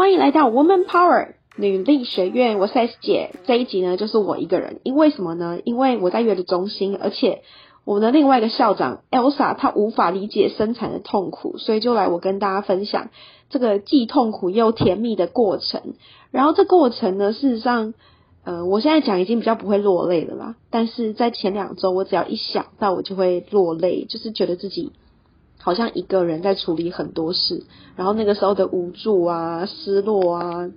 欢迎来到 Woman Power 女力学院，我是 S 姐。这一集呢，就是我一个人，因为什么呢？因为我在月子中心，而且我们的另外一个校长 Elsa 她无法理解生产的痛苦，所以就来我跟大家分享这个既痛苦又甜蜜的过程。然后这过程呢，事实上，呃，我现在讲已经比较不会落泪了啦。但是在前两周，我只要一想到，我就会落泪，就是觉得自己。好像一个人在处理很多事，然后那个时候的无助啊、失落啊、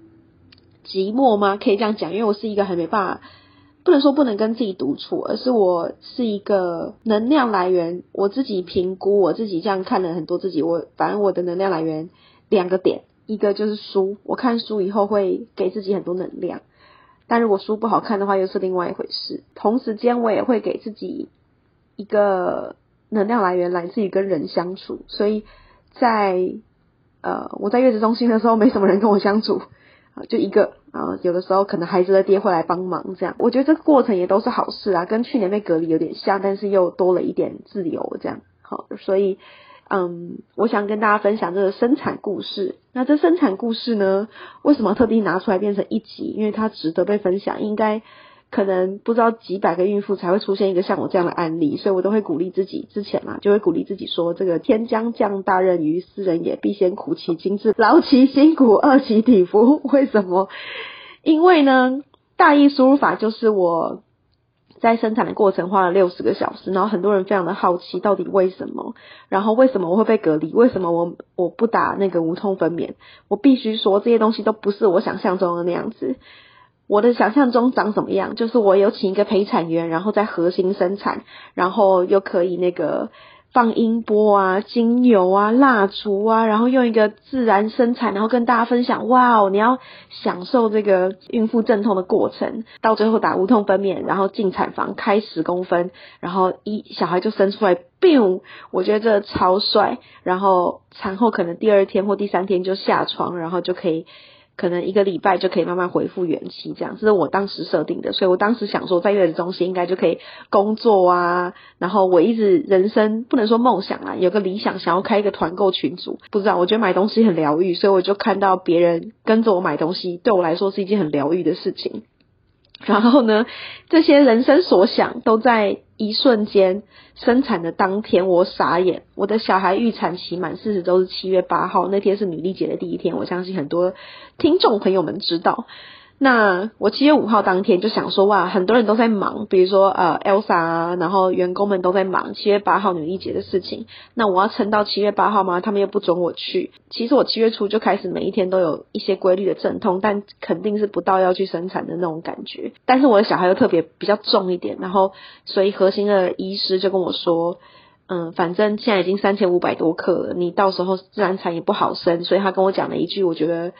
寂寞吗？可以这样讲，因为我是一个还没办法，不能说不能跟自己独处，而是我是一个能量来源。我自己评估，我自己这样看了很多自己，我反正我的能量来源两个点，一个就是书，我看书以后会给自己很多能量，但如果书不好看的话，又是另外一回事。同时间，我也会给自己一个。能量来源来自于跟人相处，所以在呃我在月子中心的时候，没什么人跟我相处啊，就一个啊，有的时候可能孩子的爹会来帮忙，这样我觉得这个过程也都是好事啊，跟去年被隔离有点像，但是又多了一点自由，这样好，所以嗯，我想跟大家分享这个生产故事。那这生产故事呢，为什么特地拿出来变成一集？因为它值得被分享，应该。可能不知道几百个孕妇才会出现一个像我这样的案例，所以我都会鼓励自己。之前嘛，就会鼓励自己说：“这个天将降大任于斯人也，必先苦其心志，劳其筋骨，饿其体肤。”为什么？因为呢，大意输入法就是我在生产的过程花了六十个小时，然后很多人非常的好奇到底为什么，然后为什么我会被隔离？为什么我我不打那个无痛分娩？我必须说这些东西都不是我想象中的那样子。我的想象中长什么样？就是我有请一个陪产员，然后在核心生产，然后又可以那个放音波啊、精油啊、蜡烛啊，然后用一个自然生产，然后跟大家分享，哇哦，你要享受这个孕妇阵痛的过程，到最后打无痛分娩，然后进产房开十公分，然后一小孩就生出来，biu，我觉得这超帅，然后产后可能第二天或第三天就下床，然后就可以。可能一个礼拜就可以慢慢恢复元气，这样是我当时设定的，所以我当时想说，在月子中心应该就可以工作啊。然后我一直人生不能说梦想啊，有个理想，想要开一个团购群组。不知道，我觉得买东西很疗愈，所以我就看到别人跟着我买东西，对我来说是一件很疗愈的事情。然后呢，这些人生所想都在一瞬间生产的当天，我傻眼。我的小孩预产期满四十周是七月八号，那天是女力节的第一天，我相信很多听众朋友们知道。那我七月五号当天就想说，哇，很多人都在忙，比如说呃，Elsa 啊，然后员工们都在忙七月八号女力节的事情。那我要撑到七月八号吗？他们又不准我去。其实我七月初就开始每一天都有一些规律的阵痛，但肯定是不到要去生产的那种感觉。但是我的小孩又特别比较重一点，然后所以核心的医师就跟我说，嗯，反正现在已经三千五百多克了，你到时候自然产也不好生，所以他跟我讲了一句，我觉得。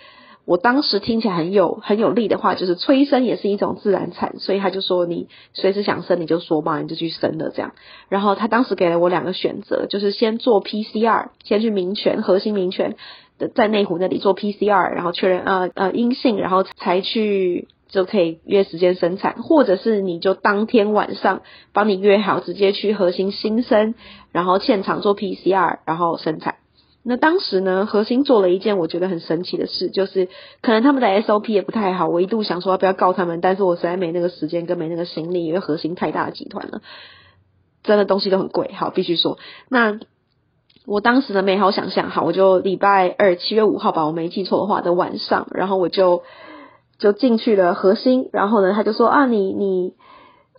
我当时听起来很有很有力的话，就是催生也是一种自然产，所以他就说你随时想生你就说嘛，你就去生了这样。然后他当时给了我两个选择，就是先做 PCR，先去民权核心民权的在内湖那里做 PCR，然后确认呃呃阴性，然后才去就可以约时间生产，或者是你就当天晚上帮你约好，直接去核心新生，然后现场做 PCR，然后生产。那当时呢，核心做了一件我觉得很神奇的事，就是可能他们的 SOP 也不太好。我一度想说要不要告他们，但是我实在没那个时间跟没那个心力，因为核心太大的集团了，真的东西都很贵。好，必须说，那我当时的美好想象，好，我就礼拜二七月五号吧，我没记错的话的晚上，然后我就就进去了核心，然后呢，他就说啊，你你。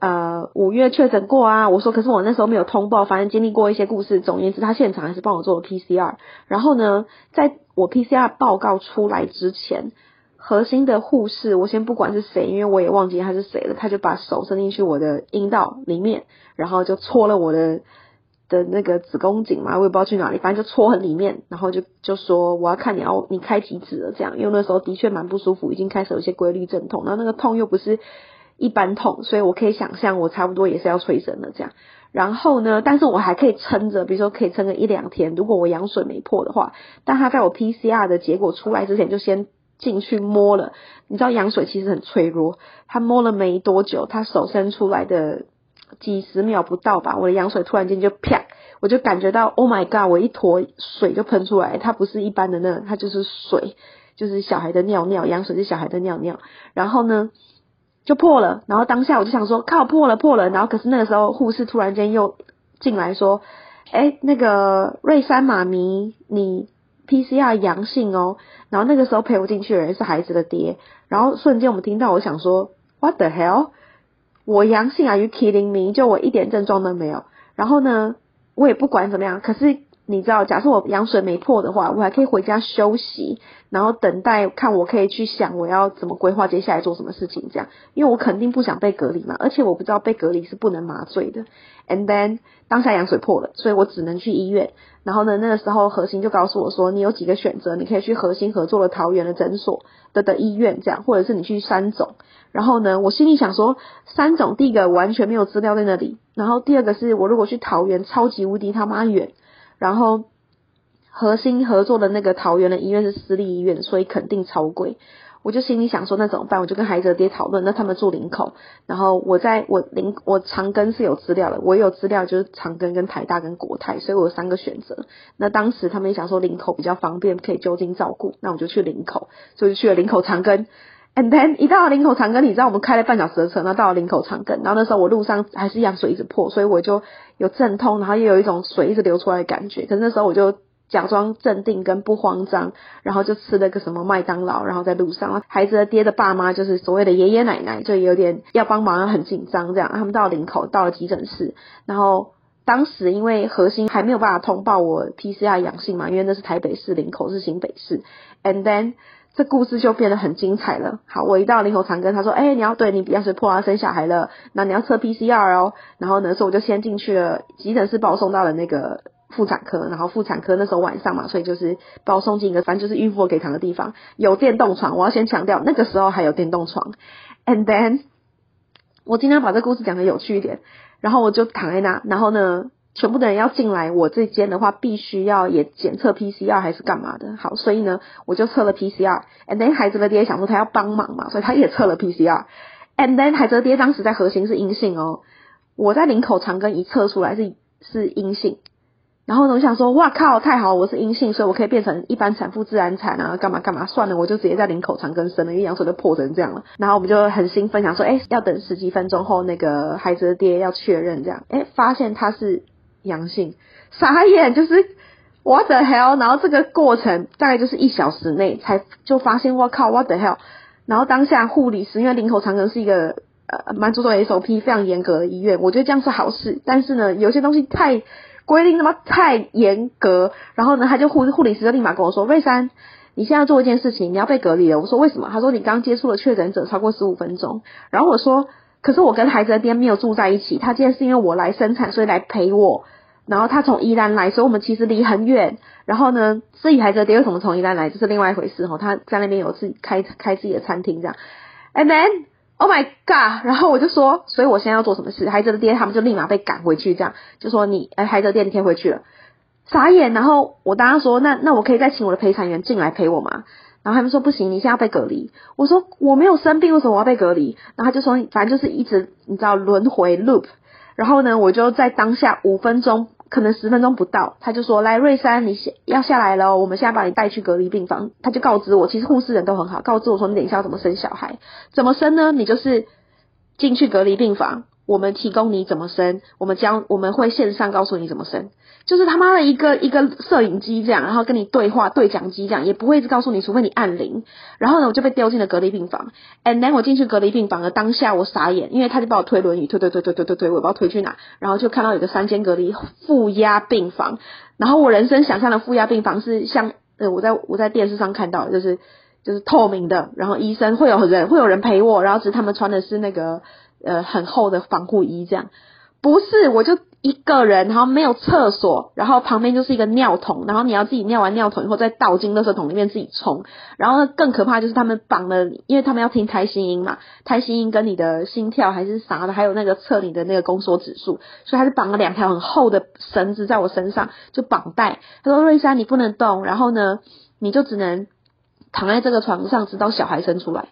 呃，五月确诊过啊，我说，可是我那时候没有通报，反正经历过一些故事。总言之，他现场还是帮我做了 PCR。然后呢，在我 PCR 报告出来之前，核心的护士，我先不管是谁，因为我也忘记他是谁了，他就把手伸进去我的阴道里面，然后就戳了我的的那个子宫颈嘛，我也不知道去哪里，反正就戳很里面，然后就就说我要看你要你开几指了这样，因为那时候的确蛮不舒服，已经开始有一些规律阵痛，然后那个痛又不是。一般痛，所以我可以想象，我差不多也是要催生的这样。然后呢，但是我还可以撑着，比如说可以撑个一两天，如果我羊水没破的话。但他在我 PCR 的结果出来之前，就先进去摸了。你知道羊水其实很脆弱，他摸了没多久，他手伸出来的几十秒不到吧，我的羊水突然间就啪，我就感觉到 Oh my God，我一坨水就喷出来，它不是一般的那，它就是水。就是小孩的尿尿，羊水是小孩的尿尿，然后呢就破了，然后当下我就想说靠破了破了，然后可是那个时候护士突然间又进来说，哎那个瑞山妈咪你 PCR 阳性哦，然后那个时候陪我进去的人是孩子的爹，然后瞬间我们听到我想说 What the hell？我阳性啊？You kidding me？就我一点症状都没有，然后呢我也不管怎么样，可是。你知道，假设我羊水没破的话，我还可以回家休息，然后等待看我可以去想我要怎么规划接下来做什么事情，这样，因为我肯定不想被隔离嘛，而且我不知道被隔离是不能麻醉的。And then 当下羊水破了，所以我只能去医院。然后呢，那个时候核心就告诉我说，你有几个选择，你可以去核心合作的桃园的诊所的的医院这样，或者是你去三总。然后呢，我心里想说，三总第一个完全没有资料在那里，然后第二个是我如果去桃园，超级无敌他妈远。然后核心合作的那个桃园的医院是私立医院，所以肯定超贵。我就心里想说那怎么办？我就跟孩子爹讨论。那他们住林口，然后我在我林我长庚是有资料的，我有资料就是长庚跟台大跟国泰，所以我有三个选择。那当时他们也想说林口比较方便，可以就近照顾，那我就去林口，所以就去了林口长庚。And then 一到林口长庚，你知道我们开了半小时的车，然后到了林口长庚，然后那时候我路上还是一样水一直破，所以我就有阵痛，然后又有一种水一直流出来的感觉。可是那时候我就假装镇定跟不慌张，然后就吃了个什么麦当劳，然后在路上，孩子的爹的爸妈就是所谓的爷爷奶奶，就有点要帮忙，很紧张这样。他们到了林口，到了急诊室，然后当时因为核心还没有办法通报我 PCR 阳性嘛，因为那是台北市，林口是新北市。And then 这故事就变得很精彩了。好，我一到林口长庚，他说：“哎，你要对你比较是破啊，生小孩了，那你要测 PCR 哦。”然后呢，所以我就先进去了急诊室，把我送到了那个妇产科。然后妇产科那时候晚上嘛，所以就是把我送进一个反正就是孕妇可以躺的地方，有电动床。我要先强调，那个时候还有电动床。And then 我今天把这故事讲的有趣一点，然后我就躺在那，然后呢。全部的人要进来，我这间的话必须要也检测 PCR 还是干嘛的？好，所以呢，我就测了 PCR，and then 孩子的爹想说他要帮忙嘛，所以他也测了 PCR，and then 孩子的爹当时在核心是阴性哦，我在领口长根一测出来是是阴性，然后呢，我想说哇靠，太好，我是阴性，所以我可以变成一般产妇自然产啊，干嘛干嘛，算了，我就直接在领口长根生了，因为羊水都破成这样了，然后我们就很兴奋，想说哎，要等十几分钟后那个孩子的爹要确认这样，哎，发现他是。阳性，傻眼，就是 what the hell，然后这个过程大概就是一小时内才就发现，我靠，what the hell，然后当下护理师因为林口长庚是一个呃蛮注重 SOP 非常严格的医院，我觉得这样是好事，但是呢，有些东西太规定那么太严格，然后呢，他就护护理师就立马跟我说，魏山，你现在做一件事情，你要被隔离了。我说为什么？他说你刚接触了确诊者超过十五分钟，然后我说。可是我跟孩子的爹没有住在一起，他今天是因为我来生产，所以来陪我。然后他从宜兰来，所以我们其实离很远。然后呢，自己孩子爹为什么从宜兰来，这是另外一回事哈。他在那边有自己开开自己的餐厅这样。And then, oh my god！然后我就说，所以我现在要做什么事？孩子的爹他们就立马被赶回去，这样就说你，哎，孩子的爹你可以回去了。傻眼。然后我当时说，那那我可以再请我的陪产员进来陪我吗？然后他们说不行，你现在要被隔离。我说我没有生病，为什么我要被隔离？然后他就说，反正就是一直你知道轮回 loop。然后呢，我就在当下五分钟，可能十分钟不到，他就说来瑞山，你下要下来了，我们现在把你带去隔离病房。他就告知我，其实护士人都很好，告知我说你等一下要怎么生小孩，怎么生呢？你就是进去隔离病房。我们提供你怎么生，我们将我们会线上告诉你怎么生，就是他妈的一个一个摄影机这样，然后跟你对话对讲机这样，也不会一直告诉你，除非你按铃。然后呢，我就被丢进了隔离病房。And then 我进去隔离病房的当下，我傻眼，因为他就把我推轮椅推推推推推推推，我也不知道推去哪。然后就看到有个三间隔离负压病房，然后我人生想象的负压病房是像呃我在我在电视上看到，就是就是透明的，然后医生会有人会有人陪我，然后只是他们穿的是那个。呃，很厚的防护衣这样，不是，我就一个人，然后没有厕所，然后旁边就是一个尿桶，然后你要自己尿完尿桶以后再倒进垃圾桶里面自己冲，然后更可怕就是他们绑了，因为他们要听胎心音嘛，胎心音跟你的心跳还是啥的，还有那个测你的那个宫缩指数，所以他是绑了两条很厚的绳子在我身上，就绑带。他说瑞莎你不能动，然后呢你就只能躺在这个床上直到小孩生出来，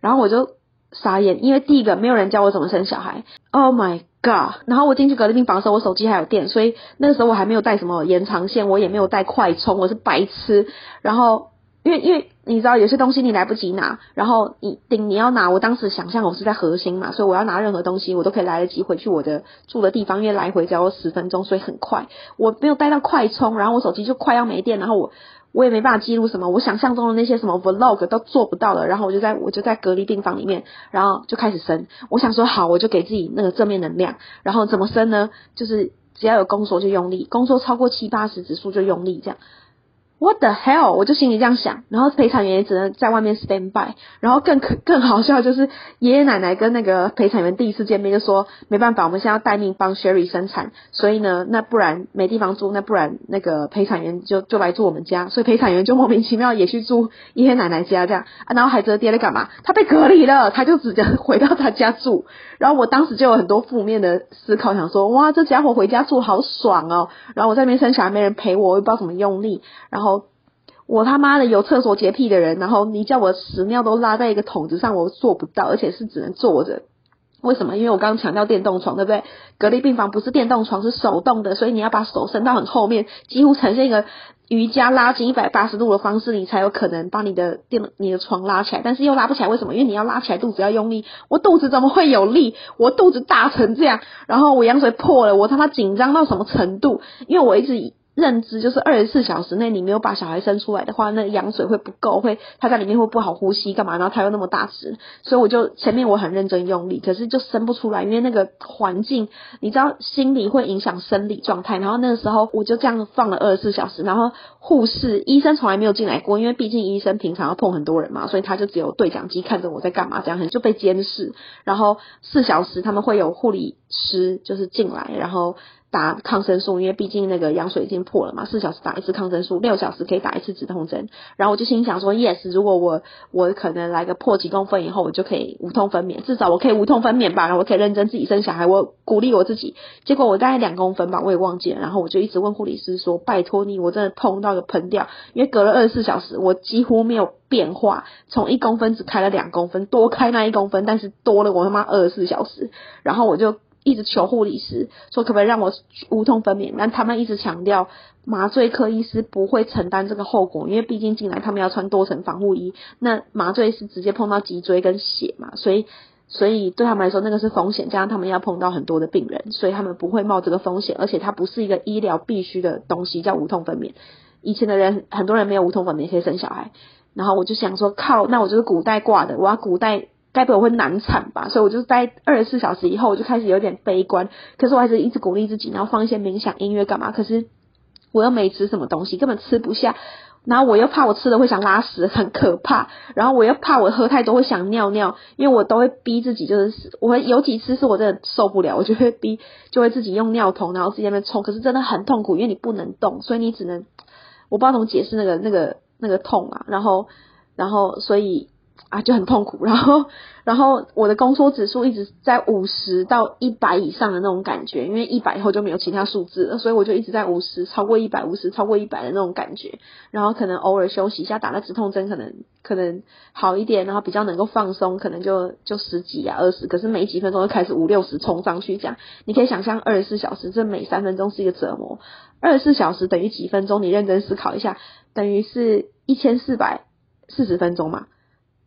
然后我就。傻眼，因为第一个没有人教我怎么生小孩，Oh my god！然后我进去隔离病房的时候，我手机还有电，所以那个时候我还没有带什么延长线，我也没有带快充，我是白痴。然后因为因为你知道有些东西你来不及拿，然后你顶你要拿，我当时想象我是在核心嘛，所以我要拿任何东西，我都可以来得及回去我的住的地方，因为来回只要十分钟，所以很快。我没有带到快充，然后我手机就快要没电，然后我我也没办法记录什么，我想象中的那些什么 vlog 都做不到了，然后我就在我就在隔离病房里面，然后就开始生。我想说好，我就给自己那个正面能量，然后怎么生呢？就是只要有宫缩就用力，宫缩超过七八十指数就用力，这样。What the hell！我就心里这样想，然后陪产员也只能在外面 stand by。然后更可更好笑就是爷爷奶奶跟那个陪产员第一次见面就说没办法，我们现在要待命帮 Sherry 生产，所以呢，那不然没地方住，那不然那个陪产员就就来住我们家，所以陪产员就莫名其妙也去住爷爷奶奶家这样啊。然后孩子的爹在干嘛？他被隔离了，他就直接回到他家住。然后我当时就有很多负面的思考，想说哇，这家伙回家住好爽哦。然后我在那边生小孩没人陪我，我也不知道怎么用力，然后。我他妈的有厕所洁癖的人，然后你叫我屎尿都拉在一个桶子上，我做不到，而且是只能坐着。为什么？因为我刚刚强调电动床，对不对？隔离病房不是电动床，是手动的，所以你要把手伸到很后面，几乎呈现一个瑜伽拉筋一百八十度的方式，你才有可能把你的电你的床拉起来。但是又拉不起来，为什么？因为你要拉起来，肚子要用力。我肚子怎么会有力？我肚子大成这样，然后我羊水破了，我他妈紧张到什么程度？因为我一直。认知就是二十四小时内你没有把小孩生出来的话，那羊水会不够，会他在里面会不好呼吸，干嘛？然后他又那么大只，所以我就前面我很认真用力，可是就生不出来，因为那个环境，你知道心理会影响生理状态。然后那个时候我就这样放了二十四小时，然后护士、医生从来没有进来过，因为毕竟医生平常要碰很多人嘛，所以他就只有对讲机看着我在干嘛，这样很就被监视。然后四小时他们会有护理师就是进来，然后。打抗生素，因为毕竟那个羊水已经破了嘛，四小时打一次抗生素，六小时可以打一次止痛针。然后我就心想说，yes，如果我我可能来个破几公分以后，我就可以无痛分娩，至少我可以无痛分娩吧，然后我可以认真自己生小孩，我鼓励我自己。结果我大概两公分吧，我也忘记了。然后我就一直问护理师说，拜托你，我真的痛到个喷掉，因为隔了二十四小时，我几乎没有变化，从一公分只开了两公分，多开那一公分，但是多了我他妈二十四小时，然后我就。一直求护理师说可不可以让我无痛分娩，但他们一直强调麻醉科医师不会承担这个后果，因为毕竟进来他们要穿多层防护衣，那麻醉是直接碰到脊椎跟血嘛，所以所以对他们来说那个是风险，加上他们要碰到很多的病人，所以他们不会冒这个风险，而且它不是一个医疗必须的东西，叫无痛分娩。以前的人很多人没有无痛分娩可以生小孩，然后我就想说靠，那我就是古代挂的，我要古代。该不会会难产吧？所以我就在二十四小时以后，我就开始有点悲观。可是我还是一直鼓励自己，然后放一些冥想音乐干嘛？可是我又没吃什么东西，根本吃不下。然后我又怕我吃了会想拉屎，很可怕。然后我又怕我喝太多会想尿尿，因为我都会逼自己，就是我会有几次是我真的受不了，我就会逼，就会自己用尿桶，然后自己在那边冲。可是真的很痛苦，因为你不能动，所以你只能我不知道怎么解释那个那个那个痛啊。然后然后所以。啊，就很痛苦，然后，然后我的宫缩指数一直在五十到一百以上的那种感觉，因为一百以后就没有其他数字了，所以我就一直在五十，超过一百五十，超过一百的那种感觉，然后可能偶尔休息一下，打了止痛针，可能可能好一点，然后比较能够放松，可能就就十几啊二十，可是每几分钟就开始五六十冲上去，这样你可以想象二十四小时，这每三分钟是一个折磨，二十四小时等于几分钟？你认真思考一下，等于是一千四百四十分钟嘛。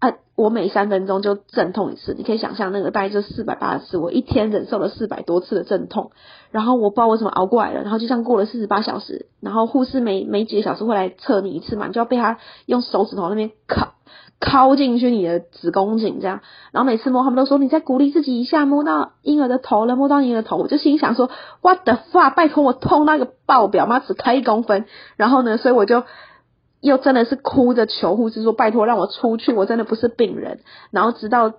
啊，我每三分钟就阵痛一次，你可以想象那个大概就四百八十次，我一天忍受了四百多次的阵痛，然后我不知道为什么熬过来了，然后就像过了四十八小时，然后护士每每几个小时会来测你一次嘛，你就要被他用手指头那边敲敲进去你的子宫颈这样，然后每次摸他们都说你再鼓励自己一下，摸到婴儿的头了，摸到婴儿的头，我就心想说 What the fuck，拜托我痛那个爆表吗？只开一公分，然后呢，所以我就。又真的是哭着求护士说：“拜托让我出去，我真的不是病人。”然后直到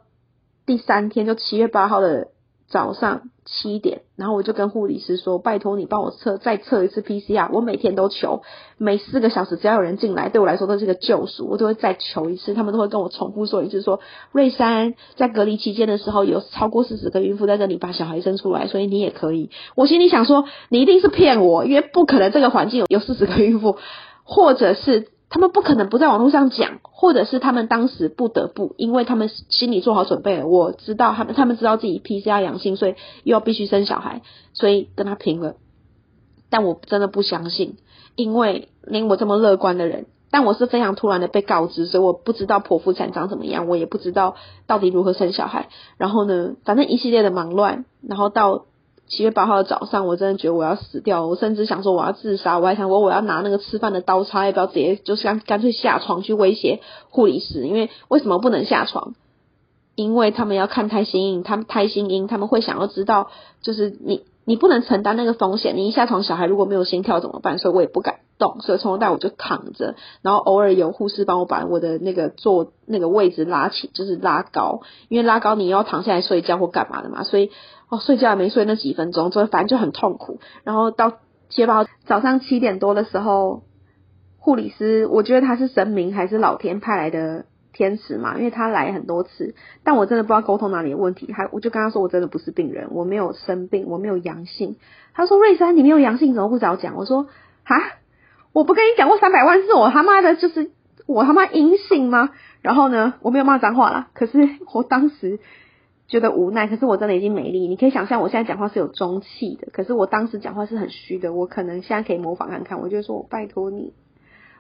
第三天，就七月八号的早上七点，然后我就跟护理师说：“拜托你帮我测，再测一次 PCR。我每天都求，每四个小时只要有人进来，对我来说都是个救赎，我都会再求一次。他们都会跟我重复说一次：说瑞山在隔离期间的时候，有超过四十个孕妇在这里把小孩生出来，所以你也可以。我心里想说，你一定是骗我，因为不可能这个环境有四十个孕妇，或者是。”他们不可能不在网络上讲，或者是他们当时不得不，因为他们心里做好准备了。我知道他们，他们知道自己 PCR 阳性，所以又要必须生小孩，所以跟他拼了。但我真的不相信，因为连我这么乐观的人，但我是非常突然的被告知，所以我不知道剖腹产长怎么样，我也不知道到底如何生小孩。然后呢，反正一系列的忙乱，然后到七月八号的早上，我真的觉得我要死掉，我甚至想说我要自杀，我还想说我要拿那个吃饭的刀叉，要不要直接就是干干脆下床去威胁护理师？因为为什么不能下床？因为他们要看胎心音，他们胎心音，他们会想要知道，就是你。你不能承担那个风险，你一下床小孩如果没有心跳怎么办？所以我也不敢动，所以从头到尾我就躺着，然后偶尔有护士帮我把我的那个坐那个位置拉起，就是拉高，因为拉高你要躺下来睡觉或干嘛的嘛，所以哦睡觉也没睡那几分钟，所以反正就很痛苦。然后到接包早上七点多的时候，护理师我觉得他是神明还是老天派来的？天使嘛，因为他来很多次，但我真的不知道沟通哪里有问题，还我就跟他说我真的不是病人，我没有生病，我没有阳性。他说瑞山你没有阳性怎么不早讲？我说哈，我不跟你讲过三百万是，我他妈的就是我他妈阴性吗？然后呢，我没有骂脏话啦，可是我当时觉得无奈，可是我真的已经没力。你可以想象我现在讲话是有中气的，可是我当时讲话是很虚的，我可能现在可以模仿看看，我就说我拜托你。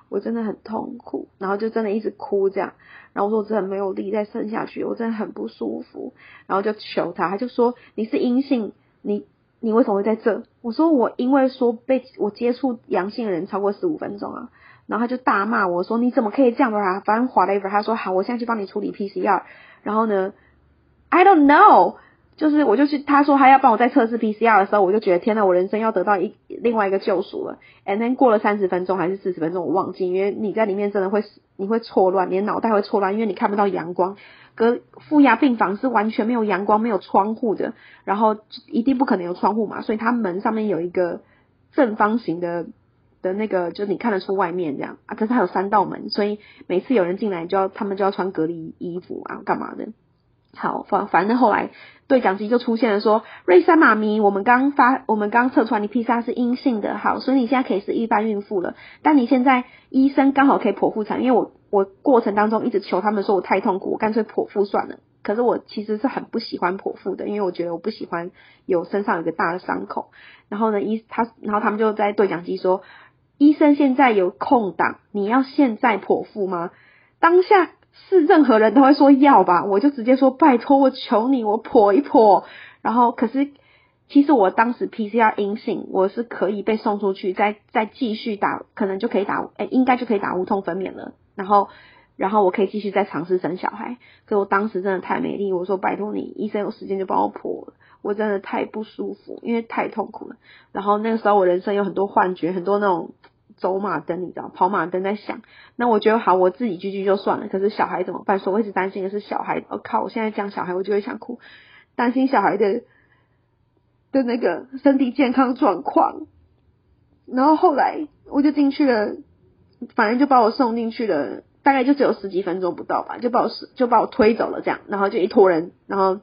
我真的很痛苦，然后就真的一直哭这样，然后我说我真的没有力再生下去，我真的很不舒服，然后就求他，他就说你是阴性，你你为什么会在这？我说我因为说被我接触阳性的人超过十五分钟啊，然后他就大骂我说你怎么可以这样啊？反正划了一笔他说好，我现在去帮你处理 PCR，然后呢，I don't know。就是我就去，他说他要帮我再测试 PCR 的时候，我就觉得天呐，我人生要得到一另外一个救赎了。And then 过了三十分钟还是四十分钟，我忘记，因为你在里面真的会你会错乱，你的脑袋会错乱，因为你看不到阳光。隔负压病房是完全没有阳光、没有窗户的，然后一定不可能有窗户嘛，所以它门上面有一个正方形的的那个，就你看得出外面这样啊。可是它有三道门，所以每次有人进来就要他们就要穿隔离衣服啊，干嘛的？好，反反正后来对讲机就出现了，说瑞珊妈咪，我们刚发，我们刚测出来你 PCR 是阴性的，好，所以你现在可以是一般孕妇了。但你现在医生刚好可以剖腹产，因为我我过程当中一直求他们说我太痛苦，我干脆剖腹算了。可是我其实是很不喜欢剖腹的，因为我觉得我不喜欢有身上有个大的伤口。然后呢，医他，然后他们就在对讲机说，医生现在有空档，你要现在剖腹吗？当下。是任何人都会说要吧，我就直接说拜托，我求你，我剖一剖。然后可是其实我当时 PCR 阴性，我是可以被送出去，再再继续打，可能就可以打，哎，应该就可以打无痛分娩了。然后然后我可以继续再尝试生小孩。可我当时真的太没力，我说拜托你，医生有时间就帮我剖，我真的太不舒服，因为太痛苦了。然后那个时候我人生有很多幻觉，很多那种。走马灯，你知道，跑马灯在响。那我觉得好，我自己居居就算了。可是小孩怎么办？所以我一直担心的是小孩。我靠，我现在讲小孩，我就会想哭，担心小孩的的那个身体健康状况。然后后来我就进去了，反正就把我送进去了，大概就只有十几分钟不到吧，就把我就把我推走了，这样，然后就一坨人，然后。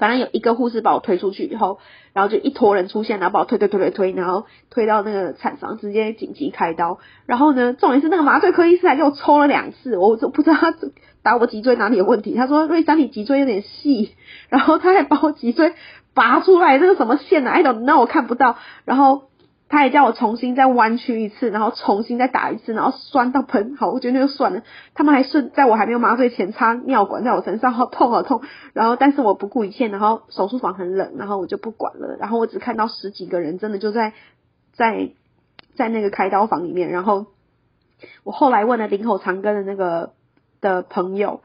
反正有一个护士把我推出去以后，然后就一坨人出现，然后把我推推推推推，然后推到那个产房，直接紧急开刀。然后呢，重点是那个麻醉科医师还给我抽了两次，我就不知道他打我脊椎哪里有问题。他说瑞山你脊椎有点细，然后他还把我脊椎拔出来，那个什么线呢？I don't know，我看不到。然后。他也叫我重新再弯曲一次，然后重新再打一次，然后酸到喷。好，我觉得那就算了。他们还顺在我还没有麻醉前插尿管在我身上，好痛好痛。然后，但是我不顾一切，然后手术房很冷，然后我就不管了。然后我只看到十几个人，真的就在在在那个开刀房里面。然后我后来问了林口长庚的那个的朋友，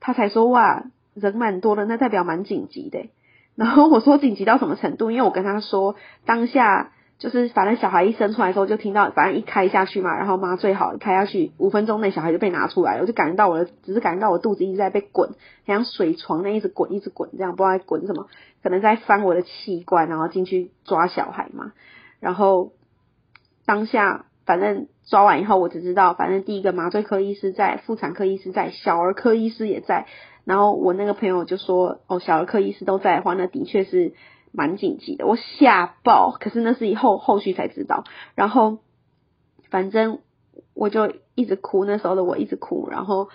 他才说哇，人蛮多的，那代表蛮紧急的。然后我说紧急到什么程度？因为我跟他说当下。就是反正小孩一生出来之后就听到，反正一开下去嘛，然后麻醉好开下去，五分钟内小孩就被拿出来了，我就感觉到我的，只是感觉到我肚子一直在被滚，像水床那一直滚一直滚这样，不知道在滚什么，可能在翻我的器官，然后进去抓小孩嘛。然后当下反正抓完以后，我只知道反正第一个麻醉科医师在，妇产科医师在，小儿科医师也在。然后我那个朋友就说，哦，小儿科医师都在的话，那的确是。蛮紧急的，我吓爆，可是那是以后后续才知道。然后反正我就一直哭，那时候的我一直哭。然后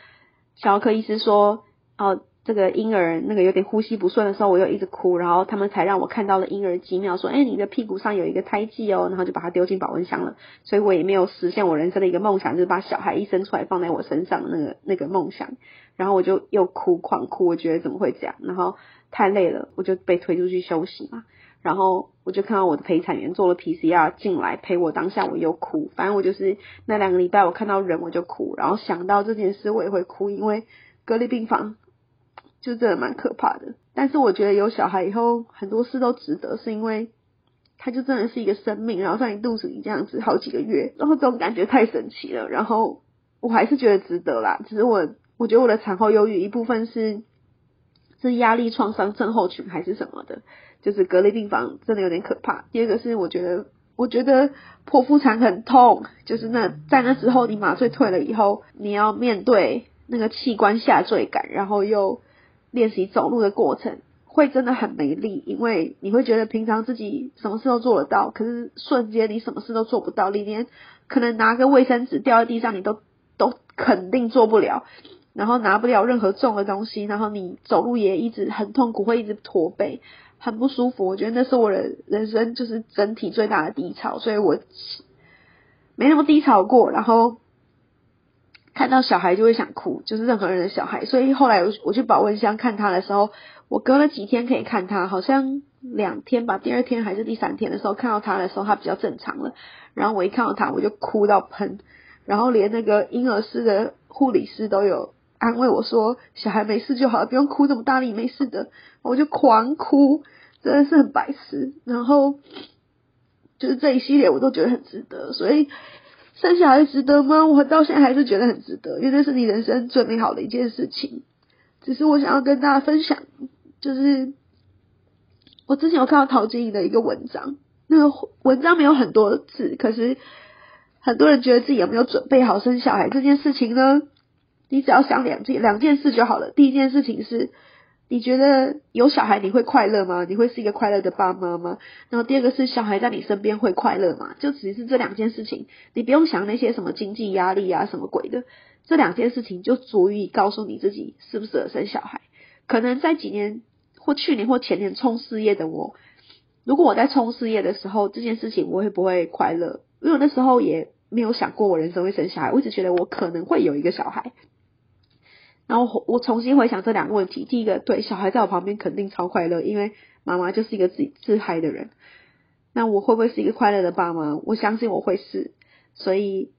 小儿科医师说：“哦，这个婴儿那个有点呼吸不顺的时候，我又一直哭，然后他们才让我看到了婴儿几秒，说，哎，你的屁股上有一个胎记哦，然后就把它丢进保温箱了。所以我也没有实现我人生的一个梦想，就是把小孩一生出来放在我身上的那个那个梦想。然后我就又哭，狂哭，我觉得怎么会这样？然后太累了，我就被推出去休息嘛。然后我就看到我的陪产员做了 PCR 进来陪我，当下我又哭。反正我就是那两个礼拜，我看到人我就哭，然后想到这件事我也会哭，因为隔离病房。就真的蛮可怕的，但是我觉得有小孩以后很多事都值得，是因为他就真的是一个生命，然后在你肚子里这样子好几个月，然后这种感觉太神奇了，然后我还是觉得值得啦。只是我我觉得我的产后忧郁一部分是是压力创伤症候群还是什么的，就是隔离病房真的有点可怕。第二个是我觉得我觉得剖腹产很痛，就是那在那之后你麻醉退了以后，你要面对那个器官下坠感，然后又。练习走路的过程会真的很没力，因为你会觉得平常自己什么事都做得到，可是瞬间你什么事都做不到，你连可能拿个卫生纸掉在地上你都都肯定做不了，然后拿不了任何重的东西，然后你走路也一直很痛苦，会一直驼背，很不舒服。我觉得那是我的人生就是整体最大的低潮，所以我没那么低潮过，然后。看到小孩就会想哭，就是任何人的小孩。所以后来我我去保温箱看他的时候，我隔了几天可以看他，好像两天吧。第二天还是第三天的时候看到他的时候，他比较正常了。然后我一看到他，我就哭到喷，然后连那个婴儿室的护理师都有安慰我说：“小孩没事就好，不用哭这么大力，没事的。”我就狂哭，真的是很白痴。然后就是这一系列我都觉得很值得，所以。生小孩值得吗？我到现在还是觉得很值得，因为那是你人生最美好的一件事情。只是我想要跟大家分享，就是我之前有看到陶晶莹的一个文章，那个文章没有很多字，可是很多人觉得自己有没有准备好生小孩这件事情呢？你只要想两件两件事就好了。第一件事情是。你觉得有小孩你会快乐吗？你会是一个快乐的爸妈吗？然后第二个是小孩在你身边会快乐吗？就只是这两件事情，你不用想那些什么经济压力啊什么鬼的，这两件事情就足以告诉你自己适不适合生小孩。可能在几年或去年或前年冲事业的我，如果我在冲事业的时候，这件事情我会不会快乐？因为我那时候也没有想过我人生会生小孩，我一直觉得我可能会有一个小孩。然后我重新回想这两个问题，第一个，对小孩在我旁边肯定超快乐，因为妈妈就是一个自自嗨的人。那我会不会是一个快乐的爸妈？我相信我会是，所以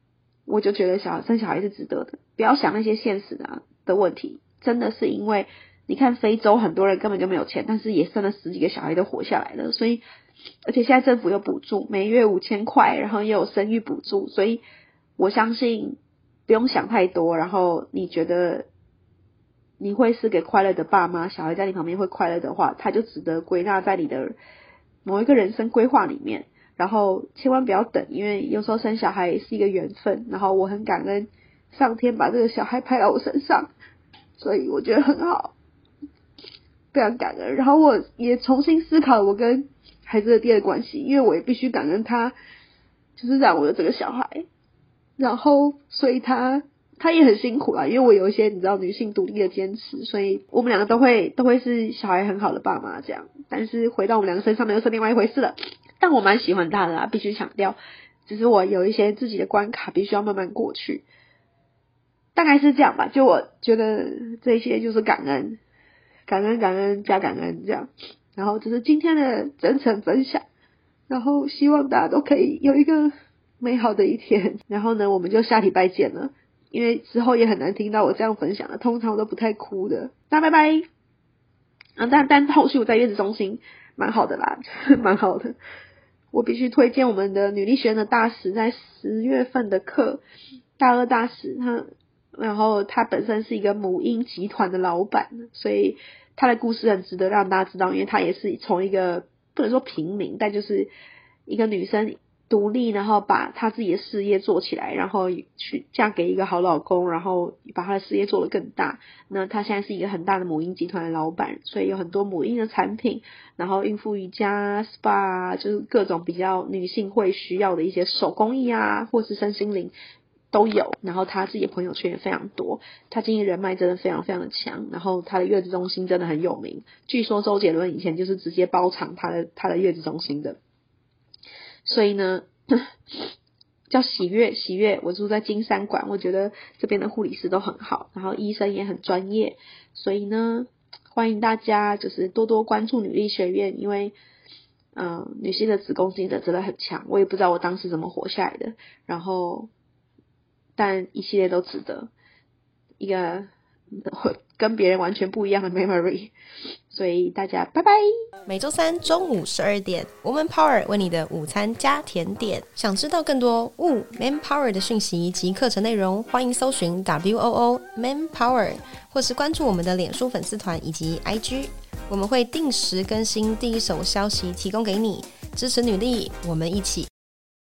我就觉得小生小孩是值得的。不要想那些现实的的问题，真的是因为你看非洲很多人根本就没有钱，但是也生了十几个小孩都活下来了。所以，而且现在政府有补助，每月五千块，然后也有生育补助，所以我相信不用想太多。然后你觉得？你会是个快乐的爸妈，小孩在你旁边会快乐的话，他就值得归纳在你的某一个人生规划里面。然后千万不要等，因为有时候生小孩是一个缘分。然后我很感恩上天把这个小孩派到我身上，所以我觉得很好，非常感恩。然后我也重新思考我跟孩子的第二关系，因为我也必须感恩他，就是让我的这个小孩，然后所以他。他也很辛苦啊，因为我有一些你知道女性独立的坚持，所以我们两个都会都会是小孩很好的爸妈这样。但是回到我们两个身上呢，又是另外一回事了。但我蛮喜欢他的啊，必须强调，只是我有一些自己的关卡，必须要慢慢过去。大概是这样吧，就我觉得这些就是感恩，感恩感恩加感恩这样。然后这是今天的真诚分享，然后希望大家都可以有一个美好的一天。然后呢，我们就下礼拜见了。因为之后也很难听到我这样分享的，通常我都不太哭的。那拜拜。啊，但但后续我在月子中心蛮好的啦，蛮好的。我必须推荐我们的女力学院的大使在十月份的课，大二大使他，然后他本身是一个母婴集团的老板，所以他的故事很值得让大家知道，因为他也是从一个不能说平民，但就是一个女生。独立，然后把她自己的事业做起来，然后去嫁给一个好老公，然后把她的事业做得更大。那她现在是一个很大的母婴集团的老板，所以有很多母婴的产品，然后孕妇瑜伽、SPA，就是各种比较女性会需要的一些手工艺啊，或是身心灵都有，然后他自己的朋友圈也非常多，他经营人脉真的非常非常的强，然后他的月子中心真的很有名，据说周杰伦以前就是直接包场他的他的月子中心的，所以呢，叫喜悦喜悦，我住在金山馆，我觉得这边的护理师都很好，然后医生也很专业，所以呢，欢迎大家就是多多关注女力学院，因为。嗯，女性的子宫经的真的很强，我也不知道我当时怎么活下来的。然后，但一系列都值得一个 跟别人完全不一样的 memory。所以大家拜拜。每周三中午十二点，Woman Power 为你的午餐加甜点。想知道更多 Wo Man Power 的讯息及课程内容，欢迎搜寻 W O O Man Power，或是关注我们的脸书粉丝团以及 IG。我们会定时更新第一手消息，提供给你支持女力，我们一起